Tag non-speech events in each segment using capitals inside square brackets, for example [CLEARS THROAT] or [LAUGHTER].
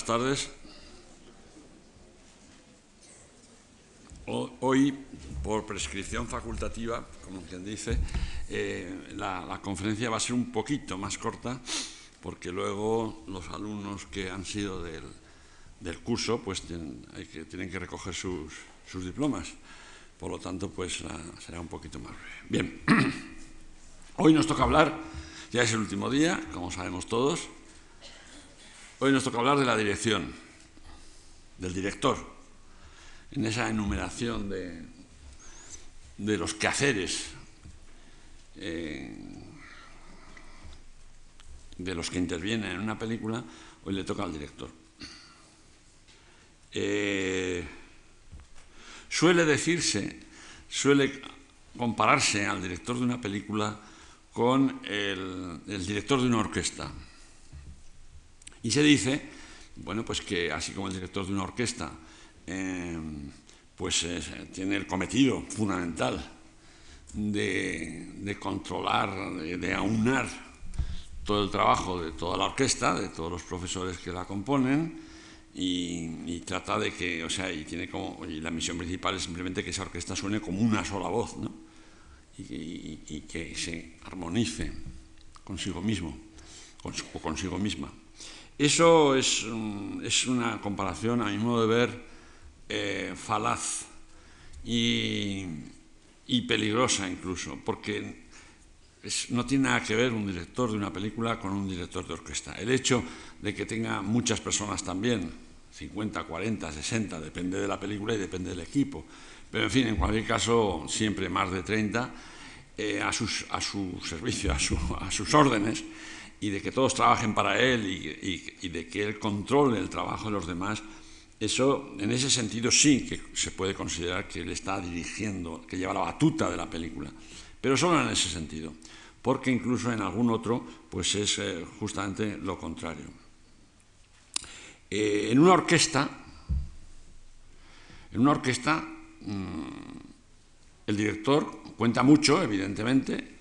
buenas tardes. Hoy, por prescripción facultativa, como quien dice, eh, la, conferencia va a ser un poquito más corta, porque luego los alumnos que han sido del, curso pues tienen, que, tienen que recoger sus, diplomas. Por lo tanto, pues será un poquito más breve. Bien, [CLEARS THROAT] hoy nos toca hablar, ya es el último día, como sabemos todos, hoy nos toca hablar de la dirección, del director en esa enumeración de, de los quehaceres eh, de los que intervienen en una película, hoy le toca al director. Eh, suele decirse, suele compararse al director de una película con el, director de una orquesta. Y se dice, bueno, pues que así como el director de una orquesta Em, pues tiene el cometido fundamental de, controlar, de, aunar todo el trabajo de toda la orquesta, de todos los profesores que la componen, y, trata de que, o sea, y tiene como, y la misión principal es simplemente que esa orquesta suene como una sola voz, ¿no? y, que se armonice consigo mismo o consigo misma. Eso es, es una comparación, a mi modo de ver, eh, falaz y, peligrosa incluso, porque no tiene nada que ver un director de una película con un director de orquesta. El hecho de que tenga muchas personas también, 50, 40, 60, depende de la película y depende del equipo, pero en fin, en cualquier caso, siempre más de 30, eh, a, su servicio, a, sus órdenes, y de que todos trabajen para él y de que él controle el trabajo de los demás, eso, en ese sentido, sí que se puede considerar que él está dirigiendo, que lleva la batuta de la película, pero solo en ese sentido, porque incluso en algún otro, pues es eh, justamente lo contrario. Eh, en una orquesta, en una orquesta, mm, el director cuenta mucho, evidentemente,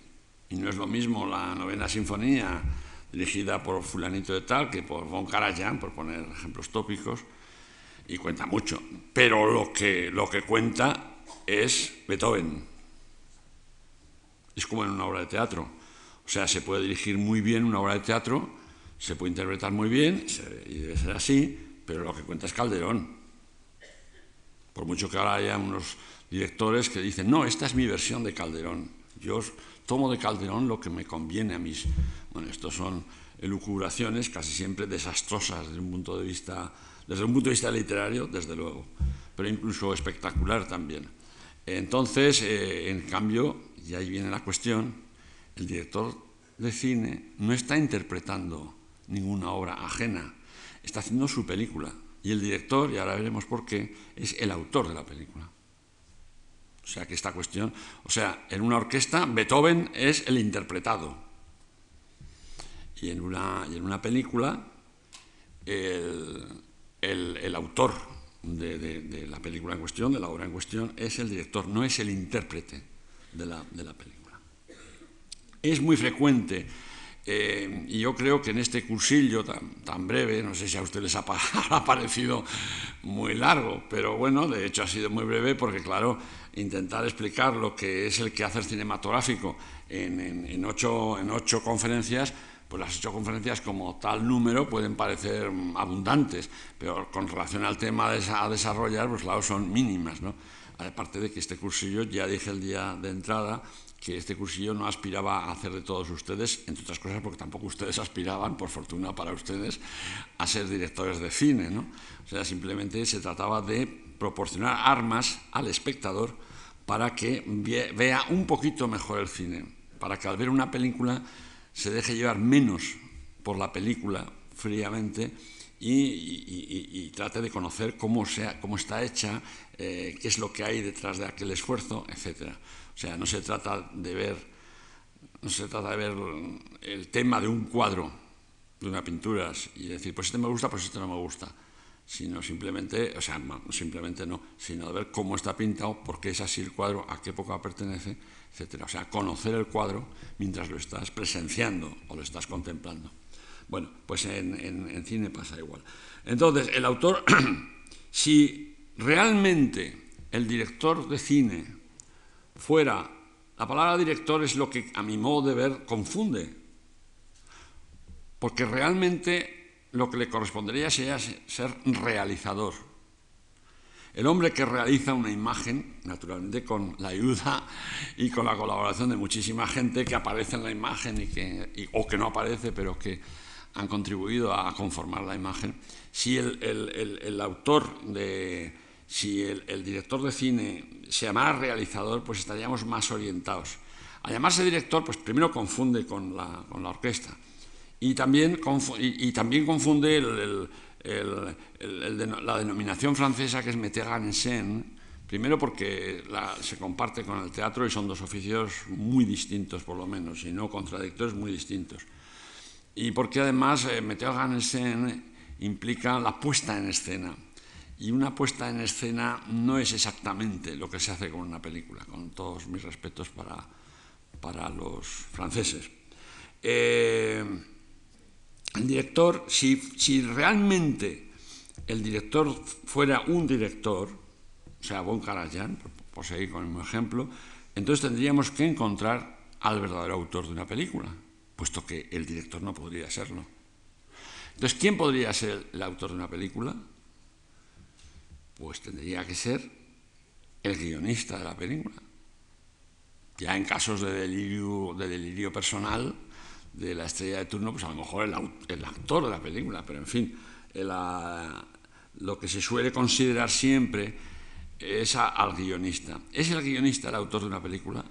y no es lo mismo la novena sinfonía dirigida por fulanito de tal que por von Karajan, por poner ejemplos tópicos, y cuenta mucho, pero lo que, lo que cuenta es Beethoven. Es como en una obra de teatro. O sea, se puede dirigir muy bien una obra de teatro, se puede interpretar muy bien, y debe ser así, pero lo que cuenta es Calderón. Por mucho que ahora haya unos directores que dicen, no, esta es mi versión de Calderón. Yo tomo de Calderón lo que me conviene a mis... Bueno, estos son elucubraciones casi siempre desastrosas desde un punto de vista desde un punto de vista literario, desde luego, pero incluso espectacular también. Entonces, eh, en cambio, y ahí viene la cuestión, el director de cine no está interpretando ninguna obra ajena, está haciendo su película. Y el director, y ahora veremos por qué, es el autor de la película. O sea que esta cuestión, o sea, en una orquesta Beethoven es el interpretado. Y en una, y en una película el, el, autor de, la película en cuestión, de la obra en cuestión, es el director, no es el intérprete de la, película. Es muy frecuente, eh, y yo creo que en este cursillo tan, breve, no sé si a ustedes les ha, [LAUGHS] parecido muy largo, pero bueno, de hecho ha sido muy breve porque, claro, intentar explicar lo que es el quehacer cinematográfico en ocho conferencias, pues las ocho conferencias como tal número pueden parecer abundantes, pero con relación al tema a desarrollar, pues claro, son mínimas, ¿no? Aparte de que este cursillo, ya dije el día de entrada, que este cursillo no aspiraba a hacer de todos ustedes, entre otras cosas porque tampoco ustedes [LAUGHS] aspiraban, por fortuna para ustedes, a ser directores de cine, ¿no? O sea, simplemente se trataba de proporcionar armas al espectador para que vea un poquito mejor el cine, para que al ver una película se deje llevar menos por la película fríamente y, trate de conocer cómo, sea, cómo está hecha, eh, qué es lo que hay detrás de aquel esfuerzo, etc. O sea, no se trata de ver, no se trata de ver el tema de un cuadro, de una pintura, y decir, pues este me gusta, pues este no me gusta, sino simplemente, o sea, simplemente no, sino de ver cómo está pintado, por qué es así el cuadro, a qué época pertenece, o sea, conocer el cuadro mientras lo estás presenciando o lo estás contemplando. Bueno, pues en, cine pasa igual. Entonces, el autor, [CLEARS THROAT] si realmente el director de cine fuera, la palabra director es lo que a mi modo de ver confunde, porque realmente lo que le correspondería sería ser realizador. El hombre que realiza una imagen, naturalmente con la ayuda y con la colaboración de muchísima gente que aparece en la imagen y que, o que no aparece, pero que han contribuido a conformar la imagen, si el, autor de, si el, director de cine se llamara realizador, pues estaríamos más orientados. Al llamarse director, pues primero confunde con la, orquesta y también, y, también confunde la denominación francesa que es metteur en scène, primero porque se comparte con el teatro y son dos oficios muy distintos por lo menos, y no contradictorios muy distintos y porque además eh, Meteo en implica la puesta en escena. Y una puesta en escena no es exactamente lo que se hace con una película, con todos mis respetos para, para los franceses. Eh, el director, si, si, realmente el director fuera un director, o sea, Bon Karajan, por seguir con el mismo ejemplo, entonces tendríamos que encontrar al verdadero autor de una película puesto que el director no podría serlo. Entonces, ¿quién podría ser el autor de una película? Pues tendría que ser el guionista de la película. Ya en casos de delirio, de delirio personal de la estrella de turno, pues a lo mejor el, actor de la película, pero en fin, lo que se suele considerar siempre es al guionista. ¿Es el guionista el autor de una película?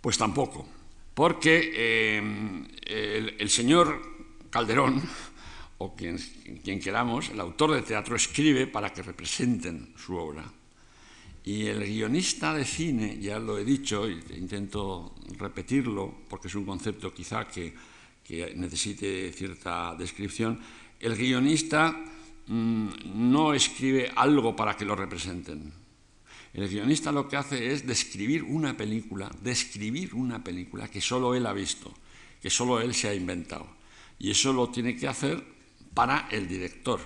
Pues tampoco, porque eh, el, señor Calderón, o quien, quien queramos, el autor de teatro escribe para que representen su obra. Y el guionista de cine, ya lo he dicho, y intento repetirlo porque es un concepto quizá que, necesite cierta descripción, el guionista mm, no escribe algo para que lo representen, el guionista lo que hace es describir una película, describir una película que solo él ha visto, que solo él se ha inventado. Y eso lo tiene que hacer para el director.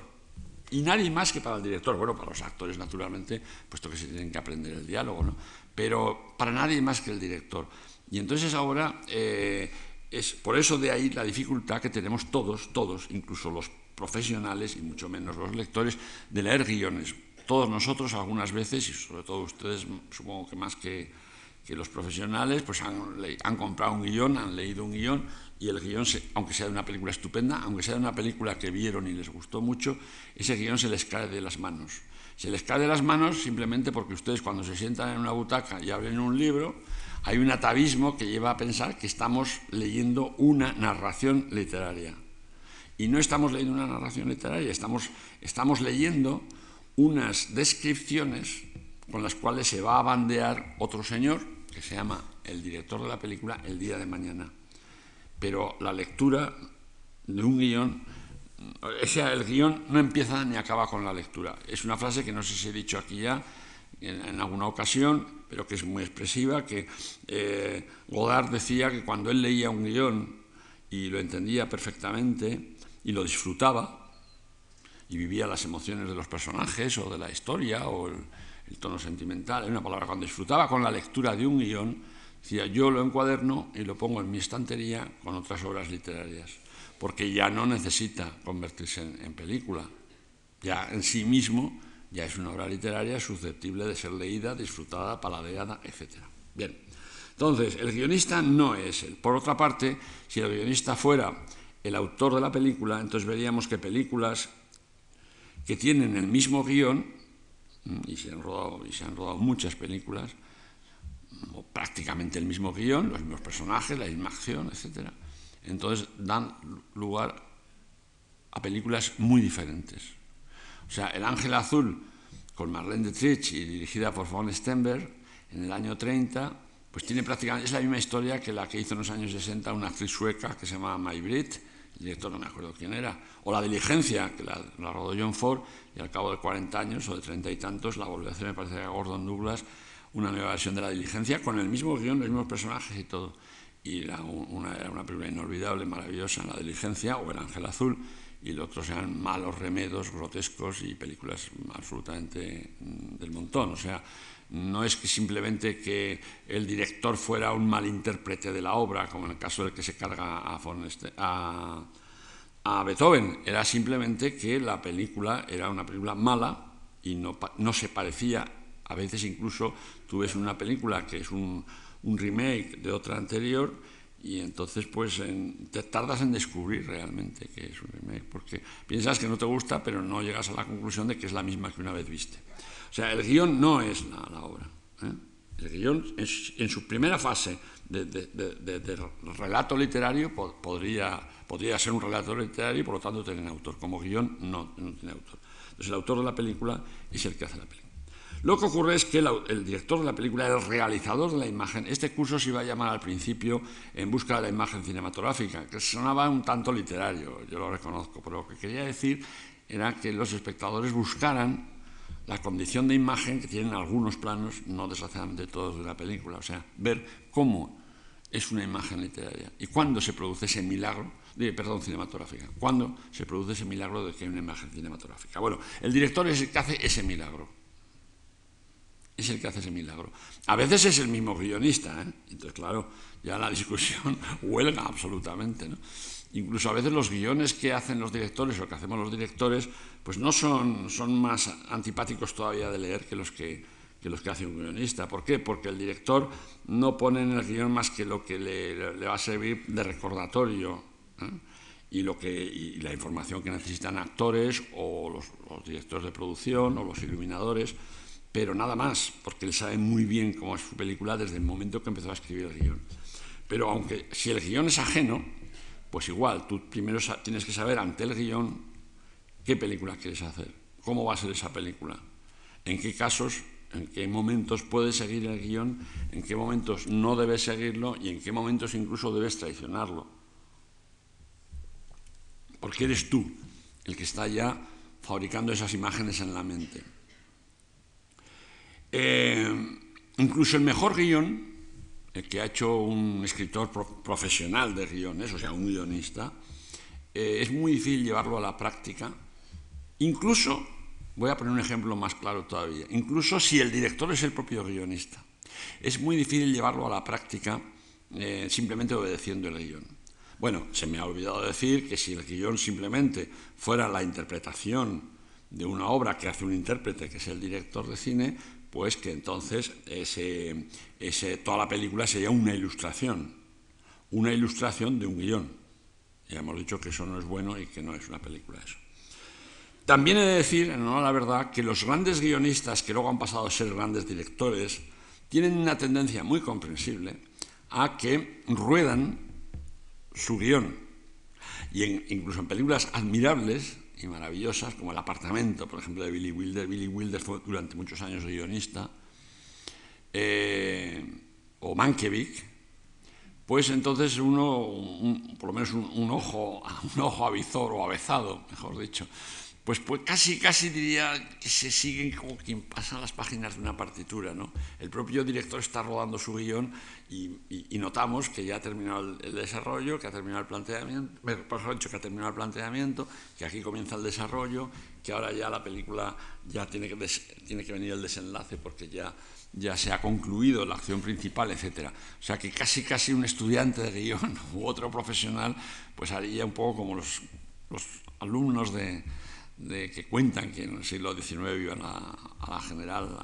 Y nadie más que para el director. Bueno, para los actores, naturalmente, puesto que se tienen que aprender el diálogo, ¿no? Pero para nadie más que el director. Y entonces ahora eh, es por eso de ahí la dificultad que tenemos todos, todos, incluso los profesionales y mucho menos los lectores, de leer guiones todos nosotros algunas veces, y sobre todo ustedes, supongo que más que, los profesionales, pues han, comprado un guion, han leído un guion, y el guion, aunque sea una película estupenda, aunque sea una película que vieron y les gustó mucho, ese guion se les cae de las manos. Se les cae de las manos simplemente porque ustedes cuando se sientan en una butaca y abren un libro, hay un atavismo que lleva a pensar que estamos leyendo una narración literaria. Y no estamos leyendo una narración literaria, estamos, estamos leyendo unas descripciones con las cuales se va a bandear otro señor que se llama el director de la película El día de mañana. Pero la lectura de un guion, el guion no empieza ni acaba con la lectura. Es una frase que no sé si he dicho aquí ya en, alguna ocasión, pero que es muy expresiva, que eh, Godard decía que cuando él leía un guion y lo entendía perfectamente y lo disfrutaba, y vivía las emociones de los personajes o de la historia o el, tono sentimental. En una palabra, cuando disfrutaba con la lectura de un guion, decía, yo lo encuaderno y lo pongo en mi estantería con otras obras literarias, porque ya no necesita convertirse en, película. Ya en sí mismo ya es una obra literaria susceptible de ser leída, disfrutada, paladeada, etc. Bien, entonces, el guionista no es él. Por otra parte, si el guionista fuera el autor de la película, entonces veríamos que películas que tienen el mismo guion, mm, y se han rodado, y se han rodado muchas películas, prácticamente el mismo guion, los mismos personajes, la misma acción, etc. Entonces dan lugar a películas muy diferentes. O sea, El Ángel Azul, con Marlene Dietrich y dirigida por von Stenberg, en el año 30, pues tiene prácticamente, es la misma historia que la que hizo en los años 60 una actriz sueca que se llama May Britt, el director no me acuerdo quién era, o La Diligencia, que la, rodó John Ford, y al cabo de 40 años o de 30 y tantos la volvió a hacer, me parece, a Gordon Douglas, una nueva versión de La Diligencia, con el mismo guion, los mismos personajes y todo. y era una película inolvidable, maravillosa, La diligencia o El ángel azul, y los otros eran malos remedos, grotescos y películas absolutamente mm, del montón. O sea, no es que simplemente que el director fuera un mal intérprete de la obra, como en el caso del que se carga a, a, a Beethoven, era simplemente que la película era una película mala y no, no se parecía, a veces incluso tú ves una película que es un, un remake de otra anterior y entonces pues te tardas en descubrir realmente que es un remake, porque piensas que no te gusta, pero no llegas a la conclusión de que es la misma que una vez viste. O sea, el guion no es la, obra. ¿eh? El guion en su primera fase de, relato literario podría, podría ser un relato literario y por lo tanto tener autor. Como guion no, no tiene autor. Entonces el autor de la película es el que hace la película. Lo que ocurre es que el, director de la película, el realizador de la imagen, este curso se iba a llamar al principio En busca de la imagen cinematográfica, que sonaba un tanto literario, yo lo reconozco, pero lo que quería decir era que los espectadores buscaran la condición de imagen que tienen algunos planos, no desgraciadamente todos de la película, o sea, ver cómo es una imagen literaria y cuándo se produce ese milagro, de, perdón, cinematográfica, cuándo se produce ese milagro de que hay una imagen cinematográfica. Bueno, el director es el que hace ese milagro es el que hace ese milagro. A veces es el mismo guionista, ¿eh? entonces claro, ya la [LAUGHS] discusión huelga absolutamente. ¿no? Incluso a veces los guiones que hacen los directores o que hacemos los directores, pues no son, son más antipáticos todavía de leer que los que, que los que hace un guionista. ¿Por qué? Porque el director no pone en el guion más que lo que le, le va a servir de recordatorio. ¿eh? Y, lo que, y la información que necesitan actores o los, los directores de producción o los iluminadores pero nada más, porque él sabe muy bien cómo es su película desde el momento que empezó a escribir el guion. Pero aunque si el guion es ajeno, pues igual, tú primero tienes que saber ante el guion qué película quieres hacer, cómo va a ser esa película, en qué casos, en qué momentos puedes seguir el guion, en qué momentos no debes seguirlo y en qué momentos incluso debes traicionarlo. Porque eres tú el que está ya fabricando esas imágenes en la mente. Eh, incluso el mejor guion, el que ha hecho un escritor profesional de guiones, o sea, un guionista, eh, es muy difícil llevarlo a la práctica. Incluso, voy a poner un ejemplo más claro todavía, incluso si el director es el propio guionista, es muy difícil llevarlo a la práctica eh, simplemente obedeciendo el guion. Bueno, se me ha olvidado decir que si el guion simplemente fuera la interpretación de una obra que hace un intérprete, que es el director de cine, pues que entonces ese, toda la película sería una ilustración, una ilustración de un guion. Ya hemos dicho que eso no es bueno y que no es una película eso. También he de decir, en honor a la verdad, que los grandes guionistas que luego han pasado a ser grandes directores tienen una tendencia muy comprensible a que ruedan su guion. Y incluso en películas admirables y maravillosas, como El apartamento, por ejemplo, de Billy Wilder. Billy Wilder fue durante muchos años guionista, eh, o Mankiewicz, pues entonces uno, por lo menos un, un, ojo, [LAUGHS] un ojo avizor o avezado, mejor dicho, pues, pues casi, casi diría que se siguen como quien pasa las páginas de una partitura. ¿no? El propio director está rodando su guion y, notamos que ya ha terminado el, desarrollo, que ha terminado el planteamiento, que ha terminado el planteamiento, que aquí comienza el desarrollo, que ahora ya la película ya tiene que, tiene que venir el desenlace porque ya, ya se ha concluido la acción principal, etc. O sea que casi, casi un estudiante de guion [LAUGHS] u otro profesional pues haría un poco como los, los alumnos de de que cuentan que en el siglo XIX iban a, la general,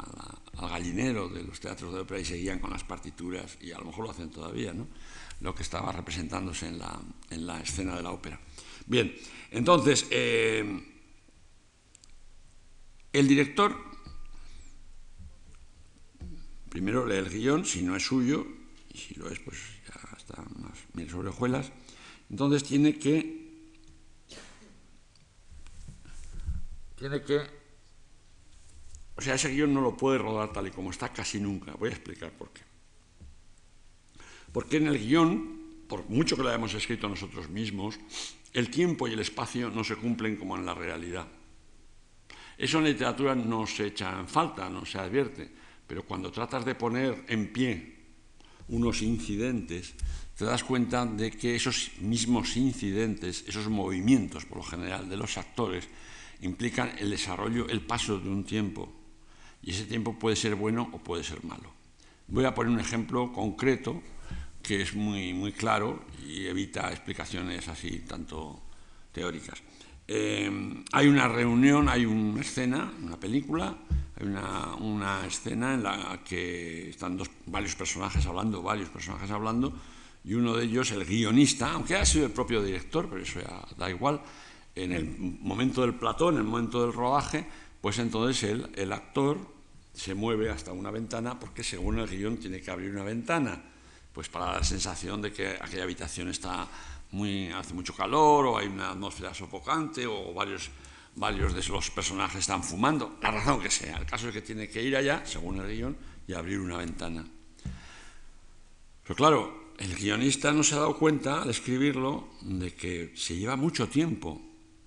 al gallinero de los teatros de ópera y seguían con las partituras, y a lo mejor lo hacen todavía, ¿no? lo que estaba representándose en la, en la escena de la ópera. Bien, entonces, eh, el director primero lee el guion, si no es suyo, y si lo es, pues ya está más mil sobre hojuelas, entonces tiene que tiene que... O sea, ese guion no lo puede rodar tal y como está casi nunca. Voy a explicar por qué. Porque en el guion, por mucho que lo hayamos escrito nosotros mismos, el tiempo y el espacio no se cumplen como en la realidad. Eso en literatura no se echa en falta, no se advierte, pero cuando tratas de poner en pie unos incidentes, te das cuenta de que esos mismos incidentes, esos movimientos por lo general de los actores, implican el desarrollo, el paso de un tiempo. Y ese tiempo puede ser bueno o puede ser malo. Voy a poner un ejemplo concreto que es muy, muy claro y evita explicaciones así tanto teóricas. Eh, hay una reunión, hay una escena, una película, hay una, una, escena en la que están dos, varios personajes hablando, varios personajes hablando, y uno de ellos, el guionista, aunque ha sido el propio director, pero eso ya da igual, en el momento del plató, en el momento del rodaje, pues entonces el, el actor se mueve hasta una ventana porque según el guion tiene que abrir una ventana, pues para dar la sensación de que aquella habitación está muy, hace mucho calor o hay una atmósfera sofocante o varios, varios de los personajes están fumando, la razón que sea. El caso es que tiene que ir allá, según el guion, y abrir una ventana. Pero claro, el guionista no se ha dado cuenta al escribirlo de que se lleva mucho tiempo.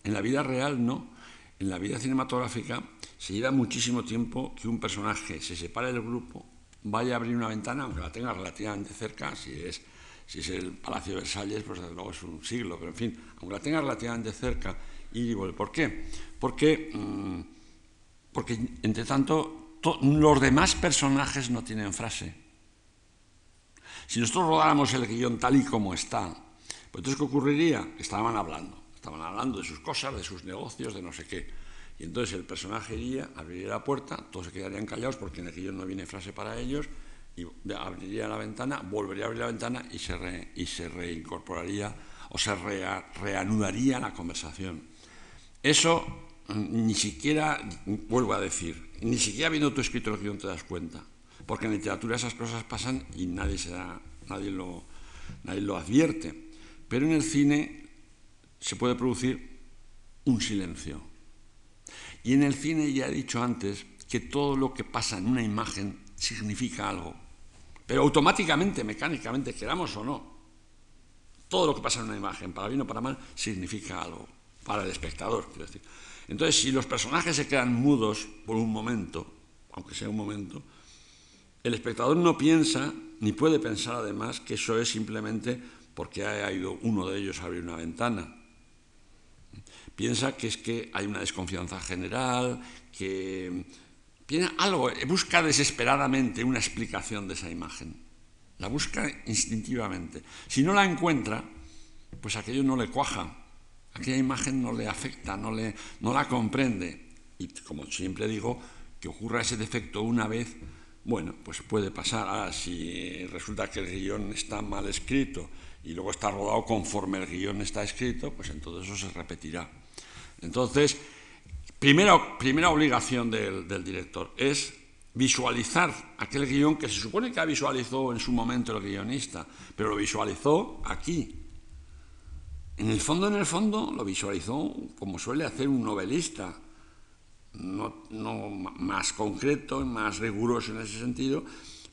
En la vida real no. En la vida cinematográfica se lleva muchísimo tiempo que un personaje se separe del grupo, vaya a abrir una ventana, aunque la tenga relativamente cerca, si es si es el Palacio de Versalles, pues desde luego es un siglo, pero en fin, aunque la tenga relativamente cerca, y ¿por qué? Porque, mm, porque entre tanto, los demás personajes no tienen frase. Si nosotros rodáramos el guion tal y como está, pues entonces ¿qué ocurriría? Estaban hablando, estaban hablando de sus cosas, de sus negocios, de no sé qué. Y entonces el personaje iría, abriría la puerta, todos se quedarían callados porque en el guion no viene frase para ellos, y abriría la ventana, volvería a abrir la ventana y se, y se reincorporaría o se reanudaría la conversación. Eso mm, ni siquiera, vuelvo a decir, ni siquiera viendo tu escrito el guion te das cuenta, porque en literatura esas cosas pasan y nadie, se nadie, lo, nadie lo advierte. Pero en el cine se puede producir un silencio. Y en el cine ya he dicho antes que todo lo que pasa en una imagen significa algo. Pero automáticamente, mecánicamente, queramos o no, todo lo que pasa en una imagen, para bien o para mal, significa algo para el espectador. Quiero decir. Entonces, si los personajes se quedan mudos por un momento, aunque sea un momento, el espectador no piensa, ni puede pensar además, que eso es simplemente porque ha ido uno de ellos a abrir una ventana. Piensa que es que hay una desconfianza general, que tiene algo, busca desesperadamente una explicación de esa imagen. La busca instintivamente. Si no la encuentra, pues aquello no le cuaja. Aquella imagen no le afecta, no, le, no la comprende. Y como siempre digo, que ocurra ese defecto una vez, bueno, pues puede pasar. Ahora, si resulta que el guion está mal escrito y luego está rodado conforme el guion está escrito, pues entonces eso se repetirá. Entonces, Primera, primera obligación del, director es visualizar aquel guion que se supone que ha visualizó en su momento el guionista, pero lo visualizó aquí. En el fondo, en el fondo, lo visualizó como suele hacer un novelista, no, más concreto más riguroso en ese sentido,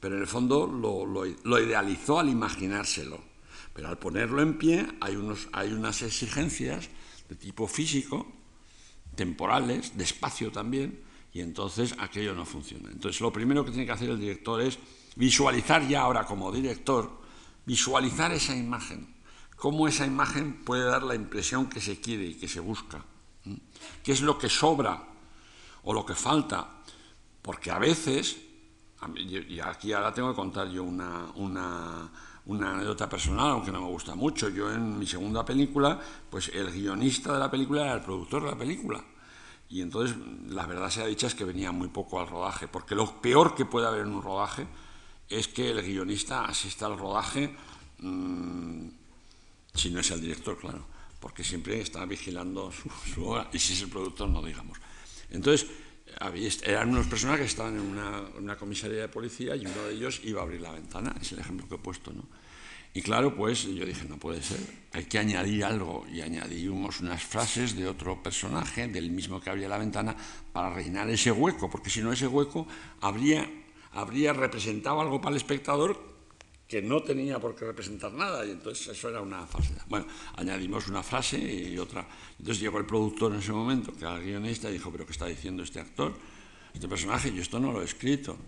pero en el fondo lo, lo, idealizó al imaginárselo. Pero al ponerlo en pie hay, unos, hay unas exigencias de tipo físico temporales, de espacio también, y entonces aquello no funciona. Entonces lo primero que tiene que hacer el director es visualizar ya ahora como director, visualizar esa imagen, cómo esa imagen puede dar la impresión que se quiere y que se busca, qué es lo que sobra o lo que falta, porque a veces, y aquí ahora tengo que contar yo una, una una anécdota personal, aunque no me gusta mucho. Yo en mi segunda película, pues el guionista de la película era el productor de la película. Y entonces, la verdad sea dicha es que venía muy poco al rodaje, porque lo peor que puede haber en un rodaje es que el guionista asista al rodaje, mmm, si no es el director, claro, porque siempre está vigilando su, su hora, y si es el productor, no digamos. Entonces, eran unos personajes que estaban en una, comisaría de policía y uno de ellos iba a abrir la ventana, es el ejemplo que he puesto, ¿no? Y claro, pues yo dije, no puede ser, hay que añadir algo, y añadimos unas frases de otro personaje, del mismo que abría la ventana, para rellenar ese hueco, porque si no ese hueco habría, habría representado algo para el espectador que no tenía por qué representar nada, y entonces eso era una falsedad. Bueno, añadimos una frase y otra. Entonces llegó el productor en ese momento, que era el guionista, y dijo, pero ¿qué está diciendo este actor? Este personaje, yo esto no lo he escrito.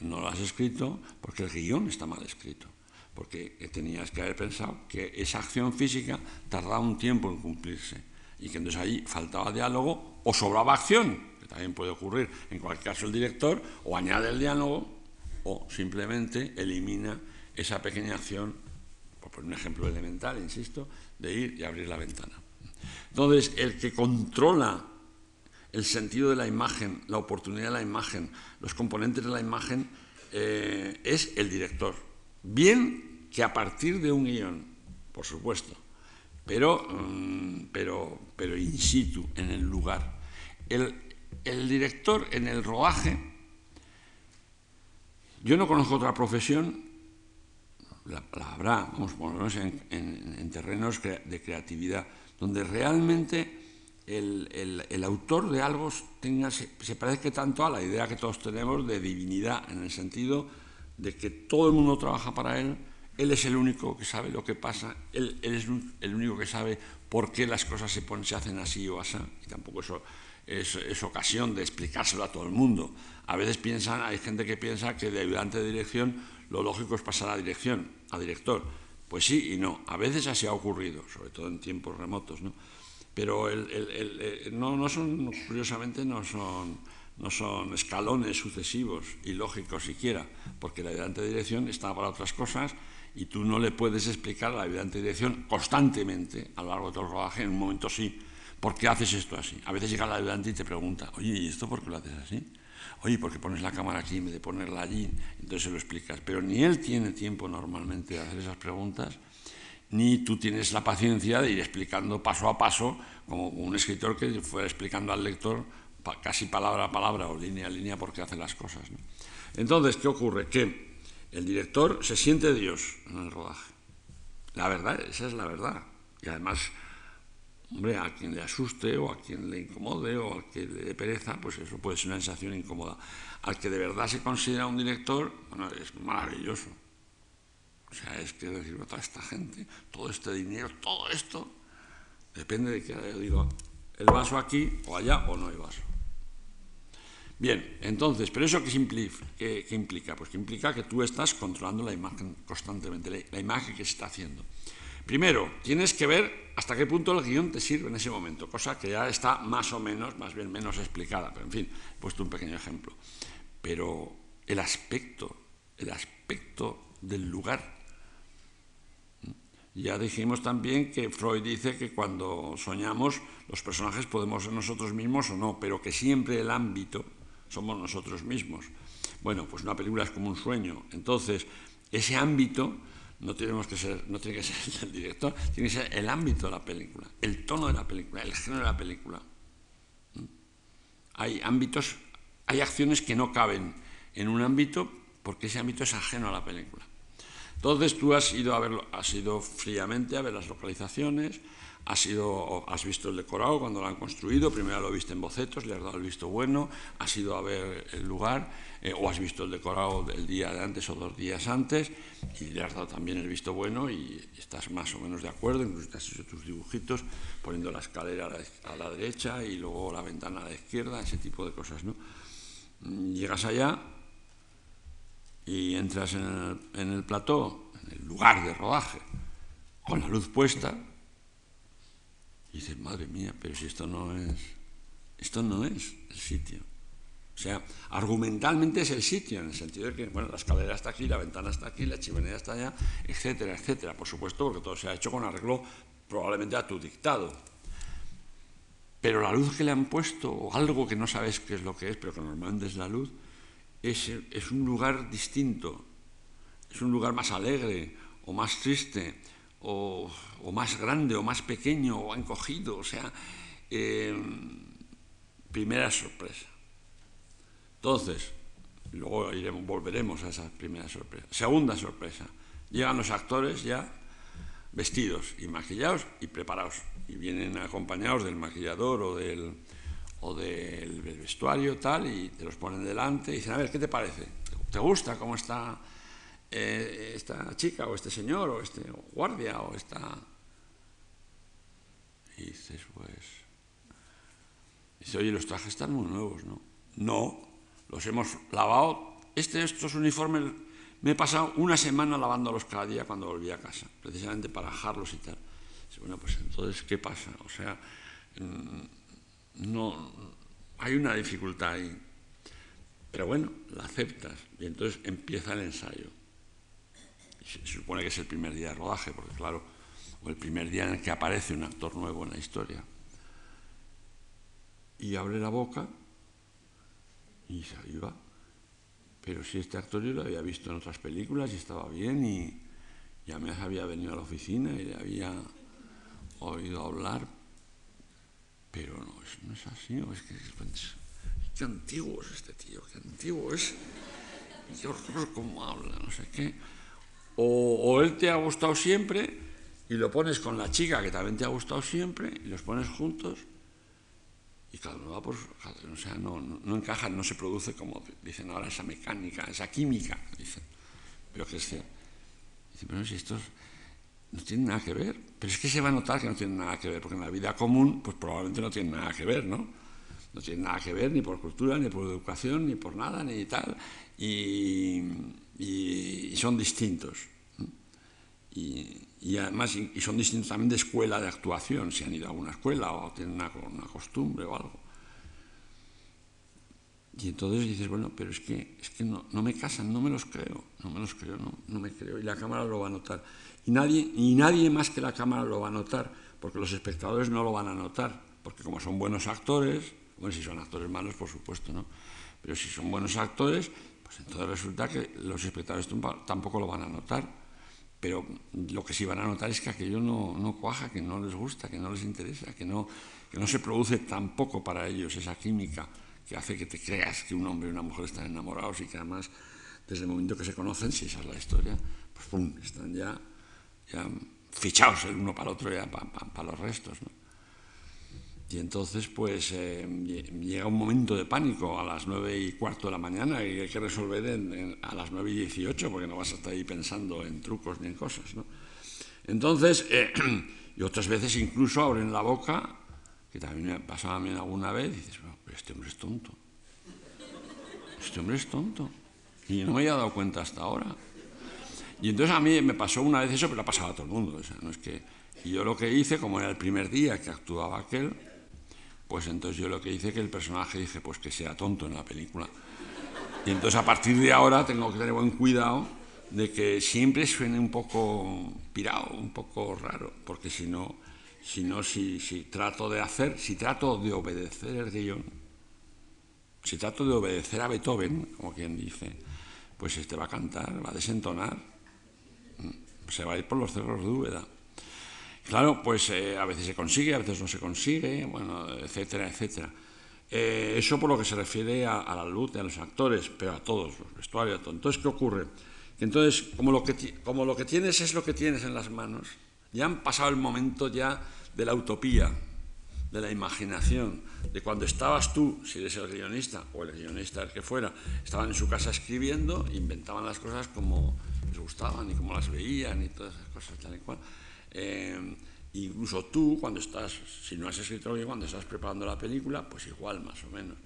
No lo has escrito porque el guion está mal escrito, porque tenías que haber pensado que esa acción física tardaba un tiempo en cumplirse y que entonces ahí faltaba diálogo o sobraba acción, que también puede ocurrir en cualquier caso el director, o añade el diálogo o simplemente elimina esa pequeña acción, por un ejemplo elemental, insisto, de ir y abrir la ventana. Entonces, el que controla el sentido de la imagen, la oportunidad de la imagen, los componentes de la imagen, eh, es el director. Bien que a partir de un guion, por supuesto, pero, mm, pero, pero in situ, en el lugar. El, director en el rodaje, yo no conozco otra profesión, la, habrá, vamos, por en, en, terrenos de creatividad, donde realmente el, autor de algo tenga, se, se, parezca tanto a la idea que todos tenemos de divinidad, en el sentido de que todo el mundo trabaja para él, él es el único que sabe lo que pasa, él, es el único que sabe por qué las cosas se, ponen, se hacen así o así, y tampoco eso es, ocasión de explicárselo a todo el mundo. A veces piensan, hay gente que piensa que de ayudante de dirección lo lógico es pasar a dirección, a director. Pues sí y no, a veces así ha ocurrido, sobre todo en tiempos remotos, ¿no? Pero no, no son, curiosamente, no son escalones sucesivos y lógicos siquiera, porque la ayudante de dirección está para otras cosas y tú no le puedes explicar a la ayudante de dirección constantemente a lo largo de todo el rodaje, en un momento sí, ¿por qué haces esto así? A veces llega la ayudante y te pregunta, oye, ¿y esto por qué lo haces así? Oye, ¿por qué pones la cámara aquí en vez de ponerla allí? Entonces se lo explicas. Pero ni él tiene tiempo normalmente de hacer esas preguntas, ni tú tienes la paciencia de ir explicando paso a paso, como un escritor que fuera explicando al lector casi palabra a palabra o línea a línea por qué hace las cosas. Entonces, ¿qué ocurre? Que el director se siente Dios en el rodaje. La verdad, esa es la verdad. Y además, hombre, a quien le asuste o a quien le incomode o a quien le dé pereza, pues eso puede ser una sensación incómoda. Al que de verdad se considera un director, bueno, es maravilloso. O sea, es que decir, toda esta gente, todo este dinero, todo esto, depende de que yo digo, el vaso aquí o allá o no hay vaso. Bien, entonces, ¿pero eso qué, implica? Pues que implica que tú estás controlando la imagen constantemente, la, imagen que se está haciendo. Primero, tienes que ver hasta qué punto el guion te sirve en ese momento, cosa que ya está más o menos, más bien menos explicada, pero en fin, he puesto un pequeño ejemplo. Pero el aspecto, el aspecto del lugar. Ya dijimos también que Freud dice que cuando soñamos los personajes podemos ser nosotros mismos o no, pero que siempre el ámbito somos nosotros mismos. Bueno, pues una película es como un sueño. Entonces, ese ámbito no, tenemos que ser, no tiene que ser el director, tiene que ser el ámbito de la película, el tono de la película, el género de la película. Hay ámbitos, hay acciones que no caben en un ámbito porque ese ámbito es ajeno a la película. Entonces tú has ido, a verlo, has ido fríamente a ver las localizaciones, Has, has visto el decorado cuando lo han construido, primero lo viste en bocetos, le has dado el visto bueno, has ido a ver el lugar, eh, o has visto el decorado del día de antes o dos días antes, y le has dado también el visto bueno y estás más o menos de acuerdo, incluso has hecho tus dibujitos, poniendo la escalera a la, derecha y luego la ventana a la izquierda, ese tipo de cosas. ¿no? Llegas allá y entras en el, en el plató, en el lugar de rodaje, con la luz puesta, y dices, madre mía, pero si esto no es, esto no es el sitio. O sea, argumentalmente es el sitio, en el sentido de que, bueno, la escalera está aquí, la ventana está aquí, la chimenea está allá, etcétera, etcétera. Por supuesto, porque todo se ha hecho con arreglo probablemente a tu dictado. Pero la luz que le han puesto, o algo que no sabes qué es lo que es, pero que normalmente es la luz, es, es un lugar distinto, es un lugar más alegre o más triste o, más grande o más pequeño o encogido, o sea, eh, primera sorpresa. Entonces, luego iremos, volveremos a esa primera sorpresa. Segunda sorpresa, llegan los actores ya vestidos y maquillados y preparados y vienen acompañados del maquillador o del, o del vestuario tal y te los ponen delante y dicen, a ver, ¿qué te parece? ¿Te gusta cómo está eh, esta chica o este señor o este guardia o esta... Y dices, pues... Dice, oye, los trajes están muy nuevos, ¿no? No, los hemos lavado este, estos uniformes me he pasado una semana lavándolos cada día cuando volví a casa, precisamente para bajarlos y tal. Bueno, pues entonces, ¿qué pasa? O sea, mm, no, hay una dificultad ahí. Pero bueno, la aceptas y entonces empieza el ensayo. Se supone que es el primer día de rodaje, porque claro, o el primer día en el que aparece un actor nuevo en la historia. Y abre la boca y se iba. Pero si este actor yo lo había visto en otras películas y estaba bien y ya me había venido a la oficina y le había oído hablar, pero no, no es así, es que qué antiguo es este tío, qué antiguo es, qué horror cómo habla, no sé qué. O, él te ha gustado siempre y lo pones con la chica que también te ha gustado siempre y los pones juntos y cada va por o sea, no, no, encaja, no se produce como dicen ahora esa mecánica, esa química, dicen. Pero que es dicen, pero si estos no tienen nada que ver, pero es que se va a notar que no tienen nada que ver, porque en la vida común, pues probablemente no tienen nada que ver, ¿no? No tienen nada que ver ni por cultura, ni por educación, ni por nada, ni tal, y, y son distintos. Y, además y son distintos también de escuela de actuación, si han ido a alguna escuela o tienen una, costumbre o algo. Y entonces dices, bueno, pero es que, es que no, no, me casan, no me los creo, no me los creo, no, no, me creo. Y la cámara lo va a notar. Y nadie, y nadie más que la cámara lo va a notar, porque los espectadores no lo van a notar, porque como son buenos actores, bueno, si son actores malos, por supuesto, ¿no? Pero si son buenos actores, pues entonces resulta que los espectadores tampoco lo van a notar pero lo que sí van a notar es que aquello no, no cuaja, que no les gusta, que no les interesa, que no, que no se produce tampoco para ellos esa química que hace que te creas que un hombre y una mujer están enamorados y que además desde el momento que se conocen, si esa es la historia, pues pum, están ya, fichados el uno para el otro ya para, para los restos. ¿no? Y entonces, pues eh, llega un momento de pánico a las nueve y cuarto de la mañana y hay que resolver a las nueve y dieciocho porque no vas a estar ahí pensando en trucos ni en cosas. ¿no? Entonces, eh, [CLEARS THROAT] y otras veces incluso abren la boca, que también me pasaba a mí alguna vez, y dices, este hombre es tonto. Este hombre es tonto. Y no me había dado cuenta hasta ahora. Y entonces a mí me pasó una vez eso, pero ha pasado a todo el mundo. no es que... Y yo lo que hice, como era el primer día que actuaba aquel, pues entonces yo lo que hice que el personaje dice, pues que sea tonto en la película. Y entonces a partir de ahora tengo que tener buen cuidado de que siempre suene un poco pirado, un poco raro, porque si no, si, no si, si trato de hacer, si trato de obedecer el guion, si trato de obedecer a Beethoven, como quien dice, pues este va a cantar, va a desentonar, se va a ir por los cerros de Úbeda. Claro, pues eh, a veces se consigue, a veces no se consigue, bueno, etcétera, etcétera. Eh, eso por lo que se refiere a, la luz, a los actores, pero a todos, los vestuarios, todo. Entonces, ¿qué ocurre? Que entonces, como lo que, como lo que tienes es lo que tienes en las manos, ya han pasado el momento ya de la utopía, de la imaginación, de cuando estabas tú, si eres el guionista o el guionista el que fuera, estaban en su casa escribiendo, inventaban las cosas como les gustaban y como las veían y todas esas cosas tal y cual. Eh, incluso tú, cuando estás, si no has escrito bien, cuando estás preparando la película, pues igual, más o menos.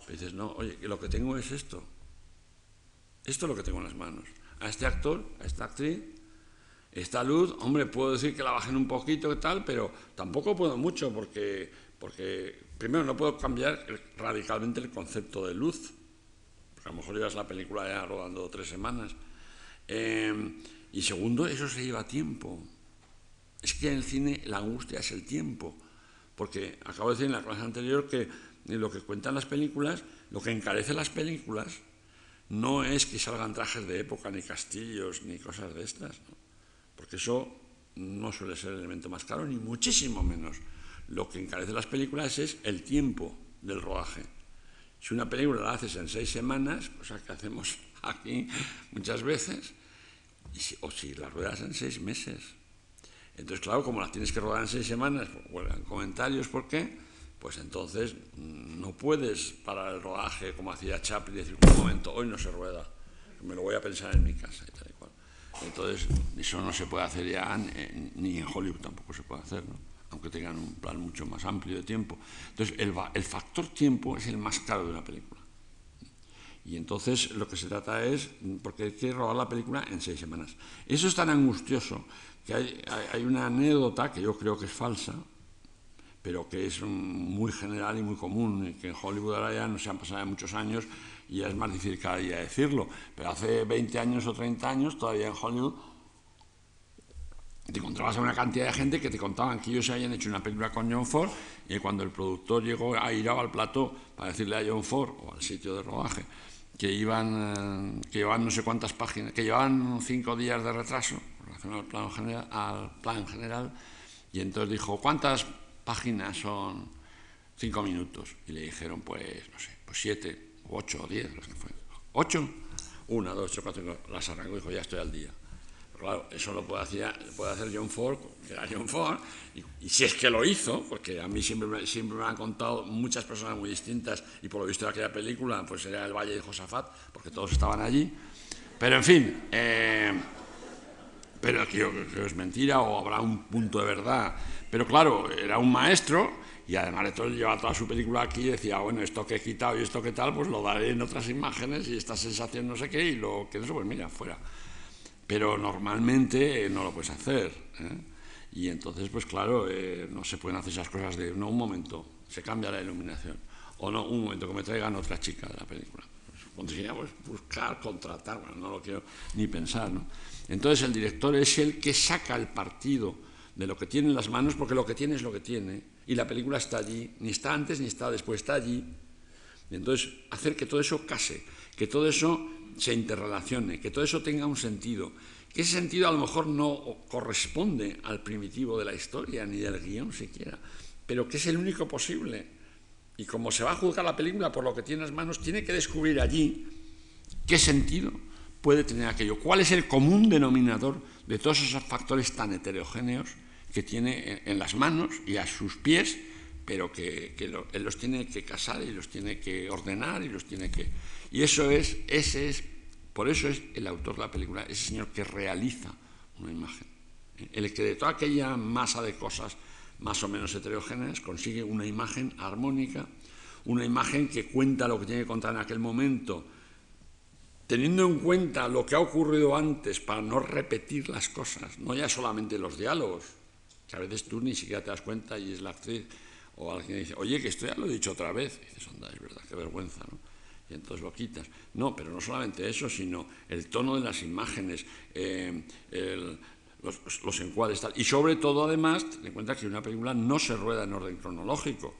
Pero dices, no, oye, lo que tengo es esto. Esto es lo que tengo en las manos. A este actor, a esta actriz, esta luz, hombre, puedo decir que la bajen un poquito y tal, pero tampoco puedo mucho porque, porque primero no puedo cambiar radicalmente el concepto de luz. Porque a lo mejor llevas la película ya rodando tres semanas. Eh, y segundo, eso se lleva tiempo. Es que en el cine la angustia es el tiempo, porque acabo de decir en la clase anterior que lo que cuentan las películas, lo que encarece las películas, no es que salgan trajes de época, ni castillos, ni cosas de estas, porque eso no suele ser el elemento más caro, ni muchísimo menos. Lo que encarece las películas es el tiempo del rodaje. Si una película la haces en seis semanas, cosa que hacemos [LAUGHS] aquí muchas veces, o si la ruedas en seis meses, entonces, claro, como las tienes que rodar en seis semanas, pues, en comentarios, ¿por qué? Pues entonces mm, no puedes parar el rodaje como hacía Chaplin y decir, un momento, hoy no se rueda, me lo voy a pensar en mi casa y tal y cual. Entonces, eso no se puede hacer ya, ni en Hollywood tampoco se puede hacer, ¿no? aunque tengan un plan mucho más amplio de tiempo. Entonces, el, factor tiempo es el más caro de una película. Y entonces lo que se trata es, porque hay que robar la película en seis semanas. Eso es tan angustioso que hay, una anécdota que yo creo que es falsa, pero que es muy general y muy común, que en Hollywood ahora ya no se han pasado muchos años y es más difícil cada día decirlo, pero hace 20 años o 30 años todavía en Hollywood te encontrabas a una cantidad de gente que te contaban que ellos se habían hecho una película con John Ford y cuando el productor llegó a ir al plató para decirle a John Ford o al sitio de rodaje que iban eh, que llevaban no sé cuántas páginas, que llevaban cinco días de retraso al plan general, al plan general y entonces dijo ¿cuántas páginas son cinco minutos? Y le dijeron pues no sé, pues siete, o ocho o diez, los que fue. ¿Ocho? Una, dos, tres, cuatro, las arrancó y dijo ya estoy al día. Claro, eso lo puede hacer, puede hacer John Ford, que era John Ford, y, si es que lo hizo, porque a mí siempre, siempre me han contado muchas personas muy distintas, y por lo visto de aquella película, pues era el Valle de Josafat, porque todos estaban allí. Pero en fin, eh, pero creo que es mentira o habrá un punto de verdad. Pero claro, era un maestro y además de todo llevaba toda su película aquí y decía, bueno, esto que he quitado y esto que tal, pues lo daré en otras imágenes y esta sensación no sé qué y lo que eso, pues mira, fuera pero normalmente eh, no lo puedes hacer. ¿eh? Y entonces, pues claro, eh, no se pueden hacer esas cosas de, no, un momento, se cambia la iluminación, o no, un momento, que me traigan otra chica de la película. Pues, pues, buscar, contratar, bueno, no lo quiero ni pensar. ¿no? Entonces el director es el que saca el partido de lo que tiene en las manos, porque lo que tiene es lo que tiene, y la película está allí, ni está antes ni está después, está allí. Entonces hacer que todo eso case, que todo eso se interrelacione, que todo eso tenga un sentido, que ese sentido a lo mejor no corresponde al primitivo de la historia ni del guion siquiera, pero que es el único posible. Y como se va a juzgar la película por lo que tiene en las manos, tiene que descubrir allí qué sentido puede tener aquello, cuál es el común denominador de todos esos factores tan heterogéneos que tiene en las manos y a sus pies, pero que, él los tiene que casar y los tiene que ordenar y los tiene que y eso es, ese es, por eso es el autor de la película, ese señor que realiza una imagen. El que de toda aquella masa de cosas más o menos heterogéneas consigue una imagen armónica, una imagen que cuenta lo que tiene que contar en aquel momento, teniendo en cuenta lo que ha ocurrido antes para no repetir las cosas, no ya solamente los diálogos, que a veces tú ni siquiera te das cuenta y es la actriz o alguien dice, oye, que esto ya lo he dicho otra vez. Y dices, onda, es verdad, qué vergüenza, ¿no? y entonces lo quitas. No, pero no solamente eso, sino el tono de las imágenes, eh, los, encuadres, tal. Y sobre todo, además, ten en cuenta que una película no se rueda en orden cronológico,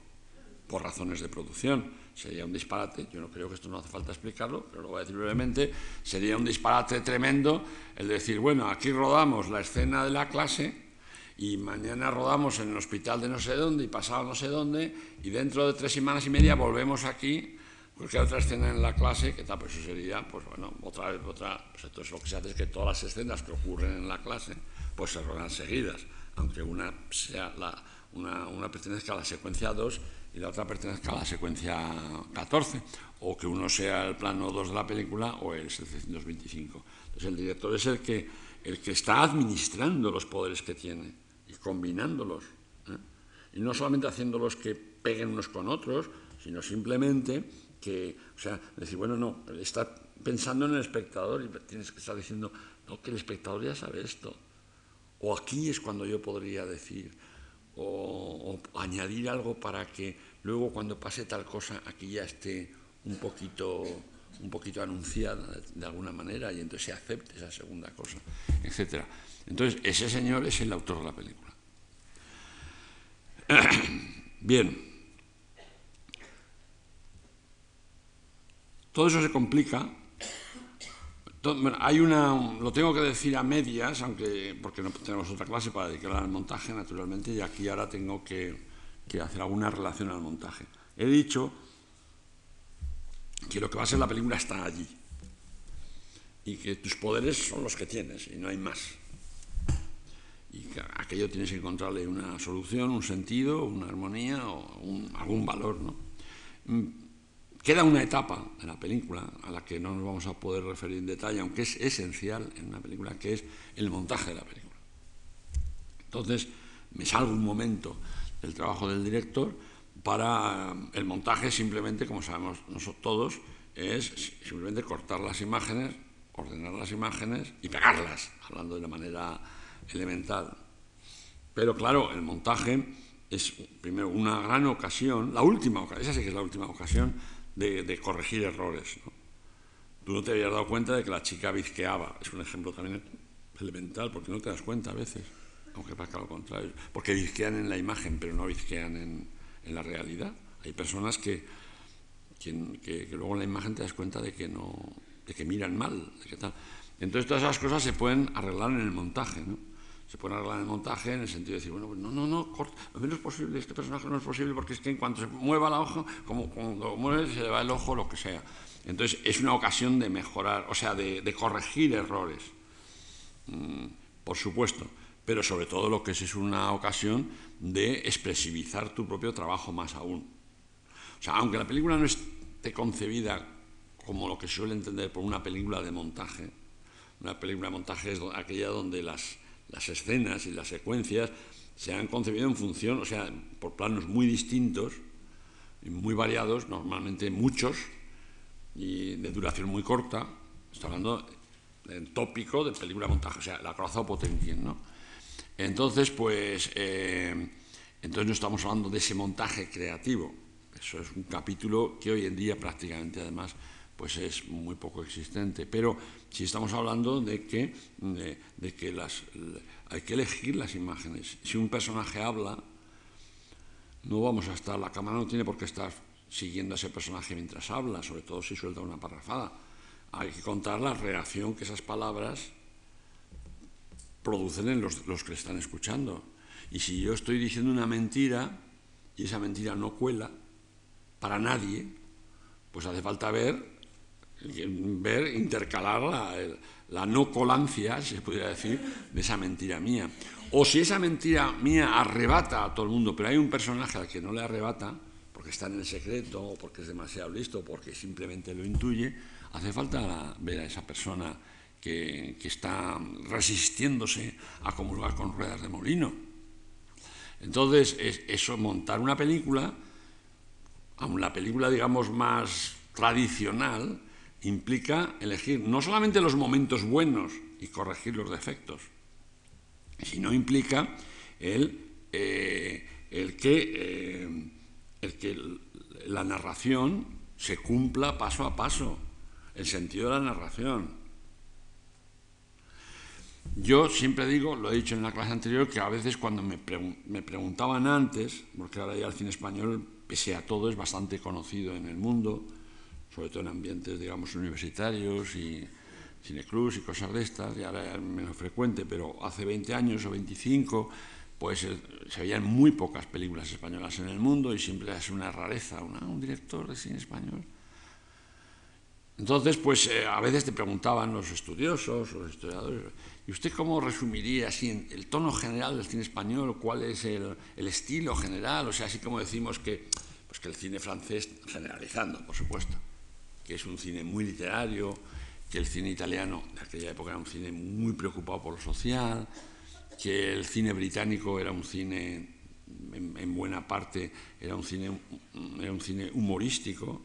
por razones de producción. Sería un disparate, yo no creo que esto no hace falta explicarlo, pero lo voy a decir brevemente, sería un disparate tremendo el decir, bueno, aquí rodamos la escena de la clase y mañana rodamos en el hospital de no sé dónde y pasado no sé dónde y dentro de tres semanas y media volvemos aquí porque otra escena en la clase, que tal, pues eso sería, pues bueno, otra vez, otra, pues entonces lo que se hace es que todas las escenas que ocurren en la clase, pues se rodan seguidas, aunque una sea la, una, una pertenezca a la secuencia 2 y la otra pertenezca a la secuencia 14, o que uno sea el plano 2 de la película o el 725. Entonces el director es el que, el que está administrando los poderes que tiene y combinándolos. ¿eh? Y no solamente haciéndolos que peguen unos con otros, sino simplemente que, o sea, decir, bueno, no, está pensando en el espectador y tienes que estar diciendo, no, que el espectador ya sabe esto. O aquí es cuando yo podría decir, o, añadir algo para que luego cuando pase tal cosa aquí ya esté un poquito, un poquito anunciada de, alguna manera y entonces se acepte esa segunda cosa, etc. Entonces, ese señor es el autor de la película. [CLEARS THROAT] Bien. Todo eso se complica. Hay una, lo tengo que decir a medias, aunque porque no tenemos otra clase para dedicar al montaje, naturalmente, y aquí ahora tengo que, hacer alguna relación al montaje. He dicho que lo que va a ser la película está allí y que tus poderes son los que tienes y no hay más. Y que aquello tienes que encontrarle una solución, un sentido, una armonía o algún valor. ¿no? Queda una etapa en la película a la que no nos vamos a poder referir en detalle, aunque es esencial en una película, que es el montaje de la película. Entonces, me salgo un momento del trabajo del director para el montaje simplemente, como sabemos nosotros todos, es simplemente cortar las imágenes, ordenar las imágenes y pegarlas, hablando de una manera elemental. Pero claro, el montaje es primero una gran ocasión, la última ocasión, esa sí que es la última ocasión de, corregir errores. Tú no te habías dado cuenta de que la chica bizqueaba, es un ejemplo también elemental, porque no te das cuenta a veces, aunque pasa lo contrario, porque bizquean en la imagen, pero no bizquean en, en la realidad. Hay personas que, que, luego en la imagen te das cuenta de que, no, de que miran mal, de que tal. Entonces todas esas cosas se pueden arreglar en el montaje, ¿no? Se pueden arreglar en montaje en el sentido de decir, bueno, pues no, no, no, no es posible, este personaje no es posible porque es que en cuanto se mueva la ojo, como cuando mueve se le va el ojo, lo que sea. Entonces es una ocasión de mejorar, o sea, de, corregir errores, mm, por supuesto, pero sobre todo lo que es es una ocasión de expresivizar tu propio trabajo más aún. O sea, aunque la película no esté concebida como lo que suele entender por una película de montaje, una película de montaje es aquella donde las, las escenas y las secuencias se han concebido en función, o sea, por planos muy distintos muy variados, normalmente muchos, y de duración muy corta. Estoy hablando en tópico de película montaje, o sea, la Croazao Potenkin, ¿no? Entonces, pues, eh, entonces no estamos hablando de ese montaje creativo. Eso es un capítulo que hoy en día prácticamente, además, pues es muy poco existente. Pero si estamos hablando de que, de, que las, hay que elegir las imágenes. Si un personaje habla, no vamos a estar, la cámara no tiene por qué estar siguiendo a ese personaje mientras habla, sobre todo si suelta una parrafada. Hay que contar la reacción que esas palabras producen en los, los que están escuchando. Y si yo estoy diciendo una mentira y esa mentira no cuela para nadie, pues hace falta ver ver, intercalar la, no colancia, se podría decir, de esa mentira mía. O si esa mentira mía arrebata a todo el mundo, pero hay un personaje al que no le arrebata, porque está en el secreto, o porque es demasiado listo, porque simplemente lo intuye, hace falta ver a esa persona que, está resistiéndose a comulgar con ruedas de molino. Entonces, eso, montar una película, aun la película, digamos, más tradicional, implica elegir no solamente los momentos buenos y corregir los defectos, sino implica el, eh, el, que, eh, el que la narración se cumpla paso a paso, el sentido de la narración. Yo siempre digo, lo he dicho en la clase anterior, que a veces cuando me, me preguntaban antes, porque ahora ya el cine español, pese a todo, es bastante conocido en el mundo, sobre todo en ambientes, digamos, universitarios y cineclubs y cosas de estas, y ahora es menos frecuente, pero hace 20 años o 25, pues eh, se veían muy pocas películas españolas en el mundo y siempre es una rareza, un director de cine español. Entonces, pues eh, a veces te preguntaban los estudiosos, los historiadores, ¿y usted cómo resumiría así el tono general del cine español? ¿Cuál es el, el estilo general? O sea, así como decimos que, pues que el cine francés, generalizando, por supuesto, que es un cine muy literario, que el cine italiano de aquella época era un cine muy preocupado por lo social, que el cine británico era un cine, en, buena parte, era un cine, era un cine humorístico,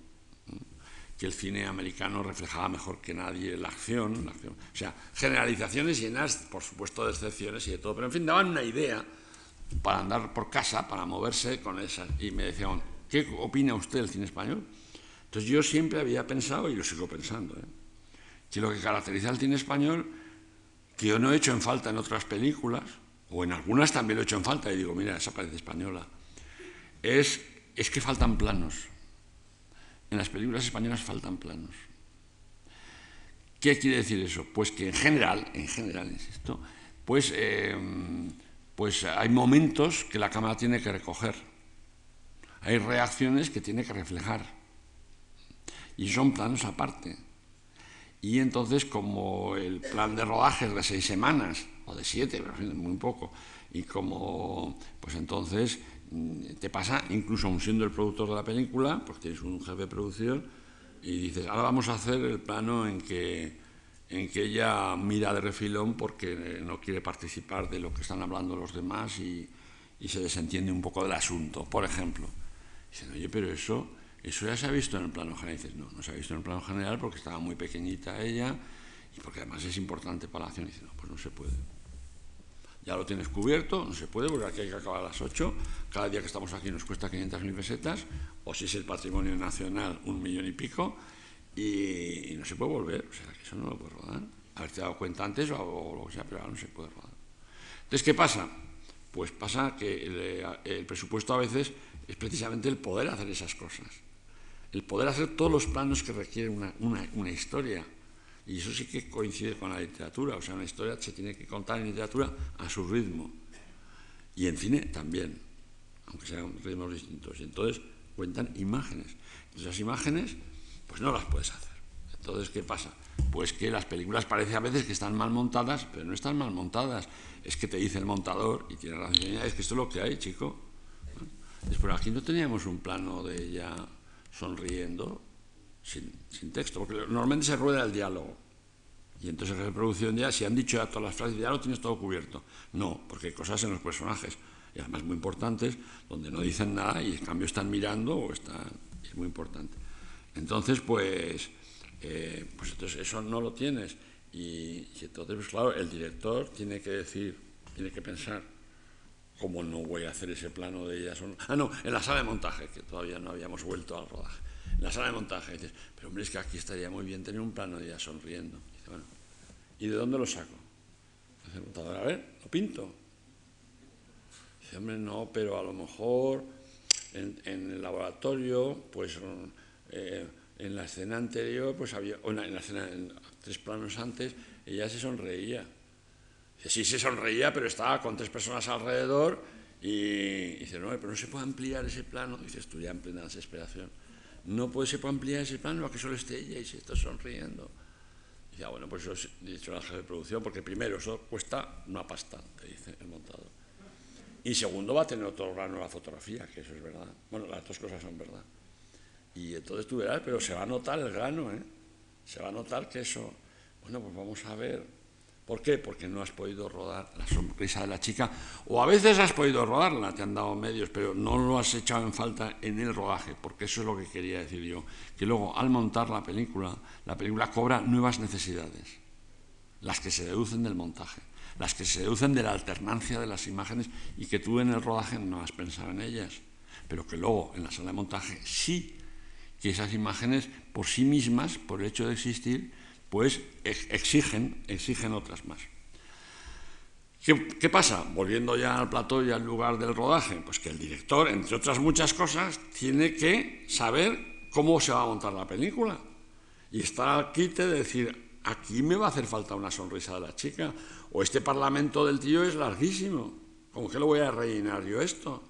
que el cine americano reflejaba mejor que nadie la acción, la acción. O sea, generalizaciones llenas, por supuesto, de excepciones y de todo, pero en fin, daban una idea para andar por casa, para moverse con esas. Y me decían, ¿qué opina usted del cine español? Entonces yo siempre había pensado, y lo sigo pensando, ¿eh? que lo que caracteriza al cine español, que yo no he hecho en falta en otras películas, o en algunas también lo he hecho en falta, y digo, mira, esa parece española, es, es que faltan planos. En las películas españolas faltan planos. ¿Qué quiere decir eso? Pues que en general, en general, insisto, pues, eh, pues hay momentos que la cámara tiene que recoger. Hay reacciones que tiene que reflejar y son planos aparte. Y entonces, como el plan de rodaje es de seis semanas, o de siete, pero muy poco, y como, pues entonces mm, te pasa, incluso aún siendo el productor de la película, pues tienes un jefe de producción, y dices, ahora vamos a hacer el plano en que, en que ella mira de refilón porque no quiere participar de lo que están hablando los demás y, y se desentiende un poco del asunto, por ejemplo. Dicen, oye, pero eso eso ya se ha visto en el plano general. dices, no, no se ha visto en el plano general porque estaba muy pequeñita ella y porque además es importante para la acción. Y no, pues no se puede. Ya lo tienes cubierto, no se puede porque aquí hay que acabar a las 8. Cada día que estamos aquí nos cuesta 500.000 pesetas, o si es el patrimonio nacional, un millón y pico, y, no se puede volver. O sea, que eso no lo puede rodar. Haberte dado cuenta antes o, lo que sea, pero ahora no se puede rodar. Entonces, ¿qué pasa? Pues pasa que el, presupuesto a veces es precisamente el poder hacer esas cosas. El poder hacer todos los planos que requiere una, una historia y eso sí que coincide con la literatura, o sea, una historia se tiene que contar en literatura a su ritmo. Y en cine también, aunque sean ritmos distintos. Y entonces cuentan imágenes. Esas imágenes, pues no las puedes hacer. Entonces, ¿qué pasa? Pues que las películas parece a veces que están mal montadas, pero no están mal montadas. Es que te dice el montador, y tiene razón, es que esto es lo que hay, chico. Después aquí no teníamos un plano de ella sonriendo, sin, texto, porque normalmente se rueda el diálogo. Y entonces en reproducción ya, si han dicho ya todas las frases, ya lo tienes todo cubierto. No, porque hay cosas en los personajes, y además muy importantes, donde no dicen nada y en cambio están mirando o están... Es muy importante. Entonces, pues, eh, pues entonces eso no lo tienes. Y, entonces, pues claro, el director tiene que decir, tiene que pensar, ¿cómo no voy a hacer ese plano de ellas? Ah, no, en la sala de montaje, que todavía no habíamos vuelto al rodaje la sala de montaje. dices, pero hombre, es que aquí estaría muy bien tener un plano de ella sonriendo. dice, bueno, ¿y de dónde lo saco? Dice el montador, a ver, lo pinto. Dice, hombre, no, pero a lo mejor en, el laboratorio, pues eh, en la escena anterior, pues había, o en la escena, en tres planos antes, ella se sonreía. Sí, se sonreía, pero estaba con tres personas alrededor y dice, no, pero no se puede ampliar ese plano. Dices tú ya en plena desesperación no puede, se puede ampliar ese plano a que solo esté ella y se está sonriendo. Y ya, bueno, pues eso es dicho la jefe de producción, porque primero, eso cuesta una pasta, te dice el montador. Y segundo, va a tener otro grano la fotografía, que eso es verdad. Bueno, las dos cosas son verdad. Y entonces tú verás, pero se va a notar el grano, ¿eh? Se va a notar que eso... Bueno, pues vamos a ver ¿Por qué? Porque no has podido rodar la sonrisa de la chica, o a veces has podido rodarla, te han dado medios, pero no lo has echado en falta en el rodaje, porque eso es lo que quería decir yo, que luego al montar la película, la película cobra nuevas necesidades, las que se deducen del montaje, las que se deducen de la alternancia de las imágenes y que tú en el rodaje no has pensado en ellas, pero que luego en la sala de montaje sí, que esas imágenes por sí mismas, por el hecho de existir, pues exigen, exigen otras más. ¿Qué, pasa? Volviendo ya al plató y al lugar del rodaje, pues que el director, entre otras muchas cosas, tiene que saber cómo se va a montar la película. Y está al quite de decir, aquí me va a hacer falta una sonrisa de la chica, o este parlamento del tío es larguísimo, ¿cómo que lo voy a rellenar yo esto?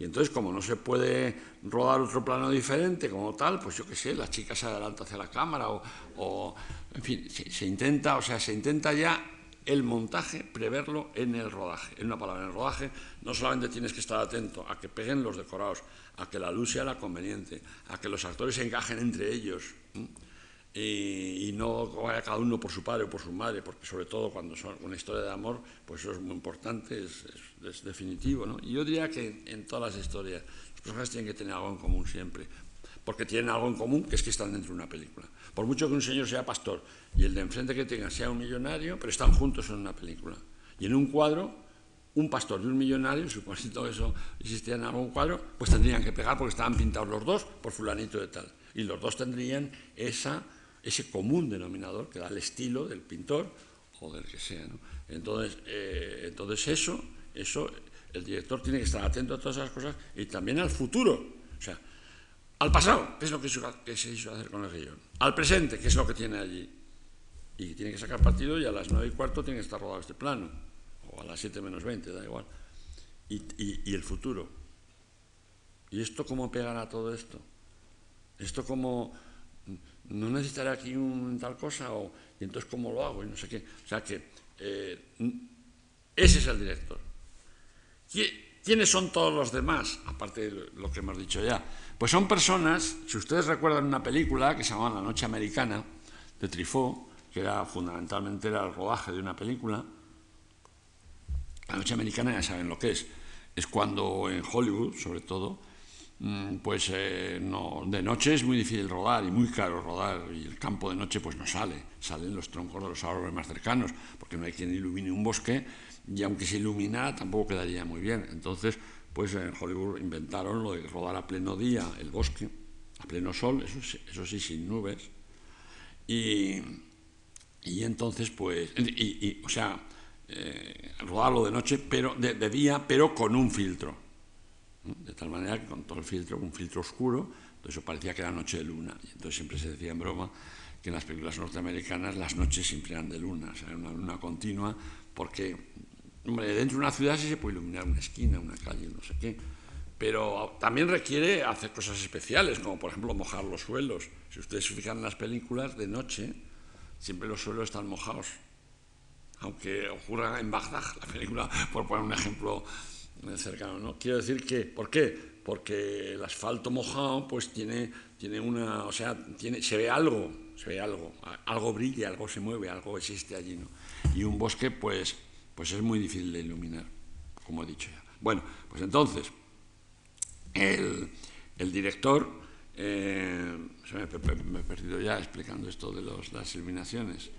Y entonces, como no se puede rodar otro plano diferente, como tal, pues yo qué sé, la chica se adelanta hacia la cámara o, en fin, se, intenta, o sea, se intenta ya el montaje preverlo en el rodaje. En una palabra, en el rodaje no solamente tienes que estar atento a que peguen los decorados, a que la luz sea la conveniente, a que los actores se encajen entre ellos y, no vaya cada uno por su padre o por su madre, porque sobre todo cuando son una historia de amor, pues eso es muy importante, es, definitivo. ¿no? Y yo diría que en todas las historias los personajes tienen que tener algo en común siempre, porque tienen algo en común que es que están dentro de una película. Por mucho que un señor sea pastor y el de enfrente que tenga sea un millonario, pero están juntos en una película. Y en un cuadro, un pastor y un millonario, [LAUGHS] suponiendo eso existía en algún cuadro, pues tendrían que pegar porque estaban pintados los dos por fulanito de tal. Y los dos tendrían esa ese común denominador que da el estilo del pintor o del que sea. Entonces, eh, entonces eso, eso, el director tiene que estar atento a todas esas cosas y también al futuro. O sea, al pasado, ¿qué es lo que se hizo hacer con el guion? Al presente, ¿qué es lo que tiene allí? Y tiene que sacar partido y a las nueve y cuarto tiene que estar rodado este plano. O a las siete menos veinte, da igual. Y, y el futuro. ¿Y esto cómo pegará todo esto? ¿Esto cómo no necesitaré aquí un tal cosa, o, y entonces cómo lo hago, y no sé qué. O sea que eh, ese es el director. ¿Quiénes son todos los demás? Aparte de lo que hemos dicho ya. Pues son personas, si ustedes recuerdan una película que se llamaba La Noche Americana, de Trifó, que era fundamentalmente era el rodaje de una película. La Noche Americana ya saben lo que es. Es cuando en Hollywood, sobre todo, mm, pues eh, no, de noche es muy difícil rodar y muy caro rodar y el campo de noche pues no sale, salen los troncos de los árboles más cercanos porque no hay quien ilumine un bosque y aunque se iluminara tampoco quedaría muy bien. Entonces, pues en Hollywood inventaron lo de rodar a pleno día el bosque, a pleno sol, eso, eso sí, sin nubes. Y, y entonces, pues, y, o sea, eh, rodarlo de noche, pero de, día, pero con un filtro. De tal manera que con todo el filtro, un filtro oscuro, entonces parecía que era noche de luna. Y entonces siempre se decía en broma que en las películas norteamericanas las noches siempre eran de luna, o sea, una luna continua, porque dentro de una ciudad sí se puede iluminar una esquina, una calle, no sé qué, pero también requiere hacer cosas especiales, como por ejemplo mojar los suelos. Si ustedes se fijan en las películas de noche, siempre los suelos están mojados. Aunque ocurra en Bagdad, la película, por poner un ejemplo ¿no? Quiero decir que, ¿por qué? Porque el asfalto mojado, pues tiene, tiene una, o sea, tiene, se ve algo, se ve algo, algo brilla, algo se mueve, algo existe allí, ¿no? Y un bosque, pues, pues es muy difícil de iluminar, como he dicho ya. Bueno, pues entonces, el, el director eh, me, he perdido ya explicando esto de las iluminaciones.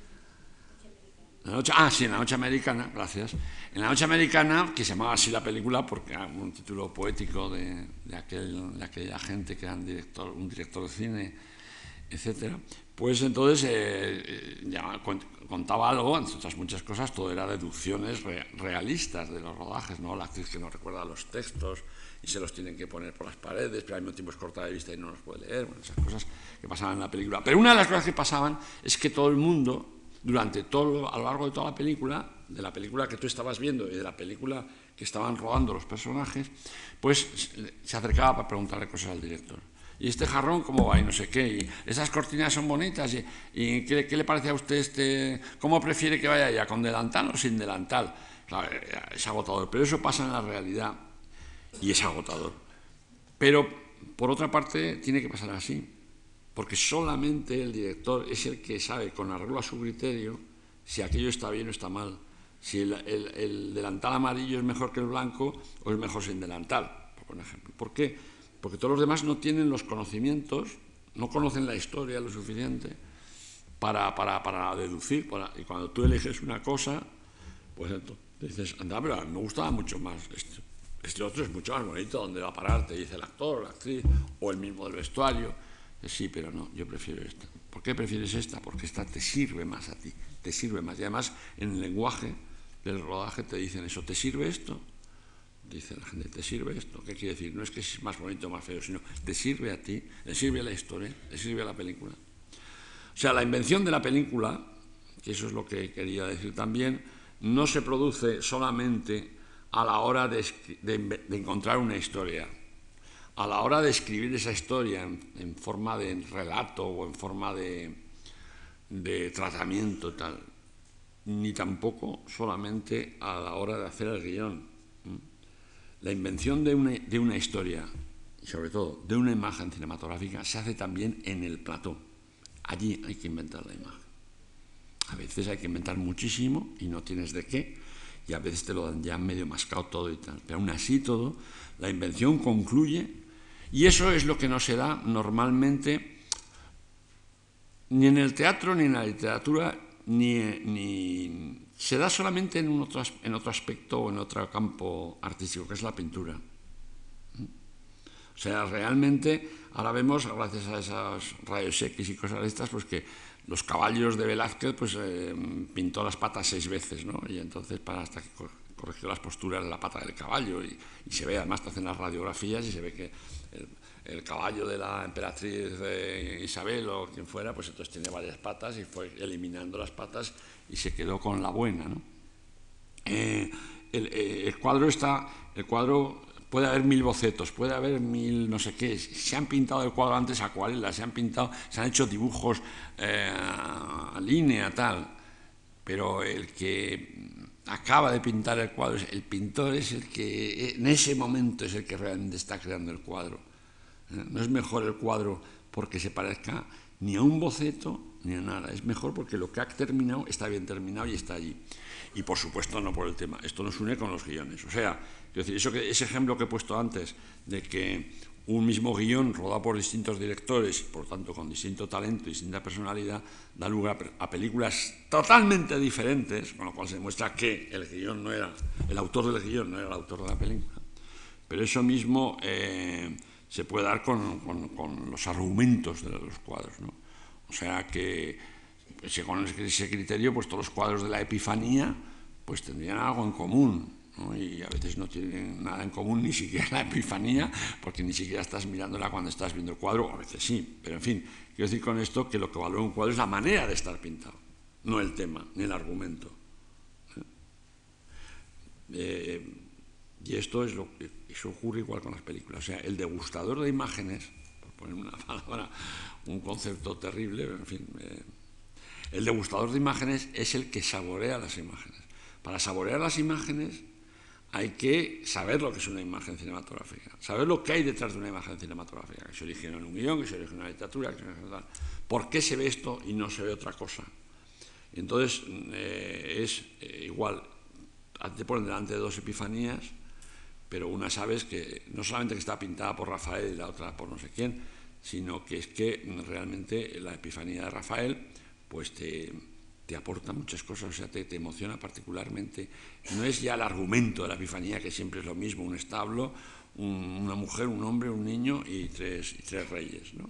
La noche, ah, sí, en la noche americana, gracias. En la noche americana, que se llamaba así la película porque era un título poético de, aquel, de aquella gente que era un director, un director de cine, etcétera, pues entonces eh, eh, contaba algo, entre otras muchas cosas, todo era deducciones realistas de los rodajes, ¿no? La actriz que no recuerda los textos, y se los tienen que poner por las paredes, pero al mismo tiempo es corta de vista y no los puede leer, bueno, esas cosas que pasaban en la película. Pero una de las cosas que pasaban es que todo el mundo, durante todo, a lo largo de toda la película, de la película que tú estabas viendo y de la película que estaban rodando los personajes, pues se acercaba para preguntarle cosas al director. ¿Y este jarrón cómo va? Y no sé qué. Y esas cortinas son bonitas. ¿Y, ¿qué, le parece a usted este? ¿Cómo prefiere que vaya ya? ¿Con delantal o sin delantal? Claro, es agotador. Pero eso pasa en la realidad y es agotador. Pero, por otra parte, tiene que pasar así, porque solamente el director es el que sabe, con arreglo a su criterio, si aquello está bien o está mal, si el, delantal amarillo es mejor que el blanco o es mejor sin delantal, por ejemplo. ¿Por qué? Porque todos los demás no tienen los conocimientos, no conocen la historia lo suficiente para, para, deducir. y cuando tú eliges una cosa, pues entonces dices, anda, pero me gustaba mucho más esto. Este otro es mucho más bonito, ¿dónde va a parar? Te dice el actor, la actriz, o el mismo del vestuario. Sí, pero no, yo prefiero esta. ¿Por qué prefieres esta? Porque esta te sirve más a ti, te sirve más. Y además, en el lenguaje del rodaje te dicen eso, ¿te sirve esto? Dice la gente, ¿te sirve esto? ¿Qué quiere decir? No es que es más bonito o más feo, sino te sirve a ti, te sirve a la historia, te sirve a la película. O sea, la invención de la película, que eso es lo que quería decir también, no se produce solamente a la hora de, encontrar una historia, a la hora de escribir esa historia en, forma de relato o en forma de, tratamiento tal, ni tampoco solamente a la hora de hacer el guion. La invención de una, de una historia sobre todo de una imagen cinematográfica se hace también en el plató. Allí hay que inventar la imagen. A veces hay que inventar muchísimo y no tienes de qué, y a veces te lo dan ya medio mascado todo y tal. Pero aún así todo, la invención concluye y eso es lo que no se da normalmente ni en el teatro, ni en la literatura, ni, se da solamente en, otro, en otro aspecto o en otro campo artístico, que es la pintura. O sea, realmente ahora vemos, gracias a esos rayos X y cosas de estas, pues que los caballos de Velázquez, pues eh, pintó las patas seis veces, ¿no? Y entonces, para hasta que corrigió las posturas de la pata del caballo, y, se ve, además te hacen las radiografías y se ve que el, caballo de la emperatriz Isabel o quien fuera, pues entonces tiene varias patas y fue eliminando las patas y se quedó con la buena, ¿no? Eh, el, eh, el, cuadro está, el cuadro puede haber mil bocetos, puede haber mil no sé qué. Se han pintado el cuadro antes acuarelas, se han pintado, se han hecho dibujos eh, a línea, tal. Pero el que acaba de pintar el cuadro, el pintor es el que en ese momento es el que realmente está creando el cuadro. No es mejor el cuadro porque se parezca ni a un boceto ni a nada. Es mejor porque lo que ha terminado está bien terminado y está allí. Y por supuesto no por el tema. Esto nos une con los guiones. O sea, eso ese ejemplo que he puesto antes de que un mismo guion rodado por distintos directores, por tanto con distinto talento y distinta personalidad, da lugar a películas totalmente diferentes, con lo cual se demuestra que el guion no era, el autor del guion no era el autor de la película. Pero eso mismo eh, se puede dar con, con, los argumentos de los cuadros. ¿no? O sea que según ese criterio, pues todos los cuadros de la Epifanía pues tendrían algo en común y a veces no tienen nada en común ni siquiera la epifanía, porque ni siquiera estás mirándola cuando estás viendo el cuadro, a veces sí, pero en fin, quiero decir con esto que lo que valora un cuadro es la manera de estar pintado, no el tema, ni el argumento. Eh, y esto es lo que ocurre igual con las películas. O sea, el degustador de imágenes, por poner una [LAUGHS] palabra, un concepto terrible, en fin, eh, el degustador de imágenes es el que saborea las imágenes. Para saborear las imágenes hay que saber lo que es una imagen cinematográfica, saber lo que hay detrás de una imagen cinematográfica, que se originó en un guion, que se originó en una literatura, que se originó en ¿Por qué se ve esto y no se ve otra cosa? Entonces eh, es eh, igual, te ponen delante de dos epifanías, pero una sabes que no solamente que está pintada por Rafael y la otra por no sé quién, sino que es que realmente la epifanía de Rafael pues te, te aporta muchas cosas, o sea, te, emociona particularmente. No es ya el argumento de la Epifanía, que siempre es lo mismo, un establo, una mujer, un hombre, un niño y tres, tres reyes, ¿no?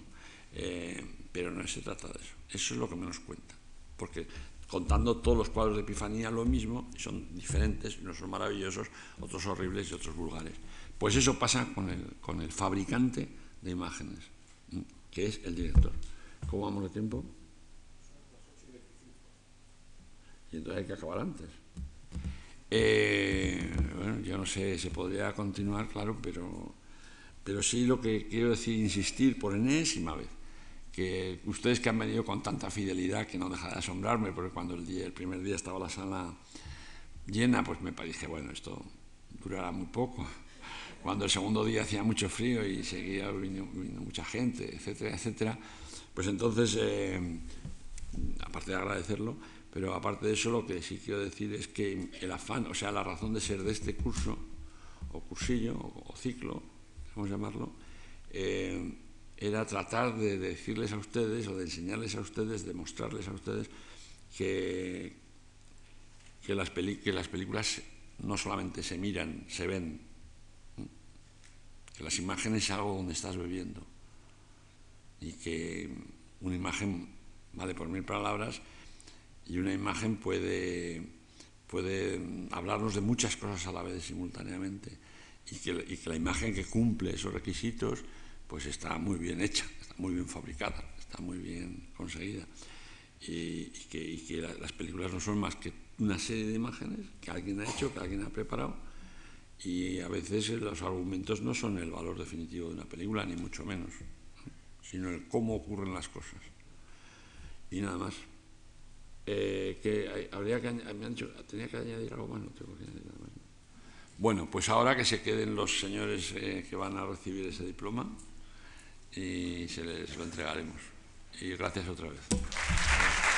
Eh, pero no se trata de eso. Eso es lo que menos cuenta, porque contando todos los cuadros de Epifanía lo mismo, son diferentes, unos son maravillosos, otros horribles y otros vulgares. Pues eso pasa con el, con el fabricante de imágenes, que es el director. ¿Cómo vamos de tiempo? Y entonces hay que acabar antes. Eh, bueno, yo no sé, se podría continuar, claro, pero, pero sí lo que quiero decir, insistir por enésima vez, que ustedes que han venido con tanta fidelidad que no deja de asombrarme, porque cuando el, día, el primer día estaba la sala llena, pues me parece, bueno, esto durará muy poco. Cuando el segundo día hacía mucho frío y seguía vino, mucha gente, etcétera, etcétera, pues entonces, eh, aparte de agradecerlo, pero aparte de eso, lo que sí quiero decir es que el afán, o sea, la razón de ser de este curso, o cursillo, o, ciclo, vamos a llamarlo, eh, era tratar de decirles a ustedes o de enseñarles a ustedes, de mostrarles a ustedes que, que, las, que las películas no solamente se miran, se ven, que las imágenes es algo donde estás bebiendo. Y que una imagen vale por mil palabras y una imagen puede, puede hablarnos de muchas cosas a la vez simultáneamente y que, la imagen que cumple esos requisitos pues está muy bien hecha, está muy bien fabricada, está muy bien conseguida y, que, las películas no son más que una serie de imágenes que alguien ha hecho, que alguien ha preparado y a veces los argumentos no son el valor definitivo de una película, ni mucho menos, sino el cómo ocurren las cosas. Y nada más. Eh, que habría que tenía que añadir algo. Bueno, pues ahora que se queden los señores eh, que van a recibir ese diploma y se les lo entregaremos. Y gracias otra vez.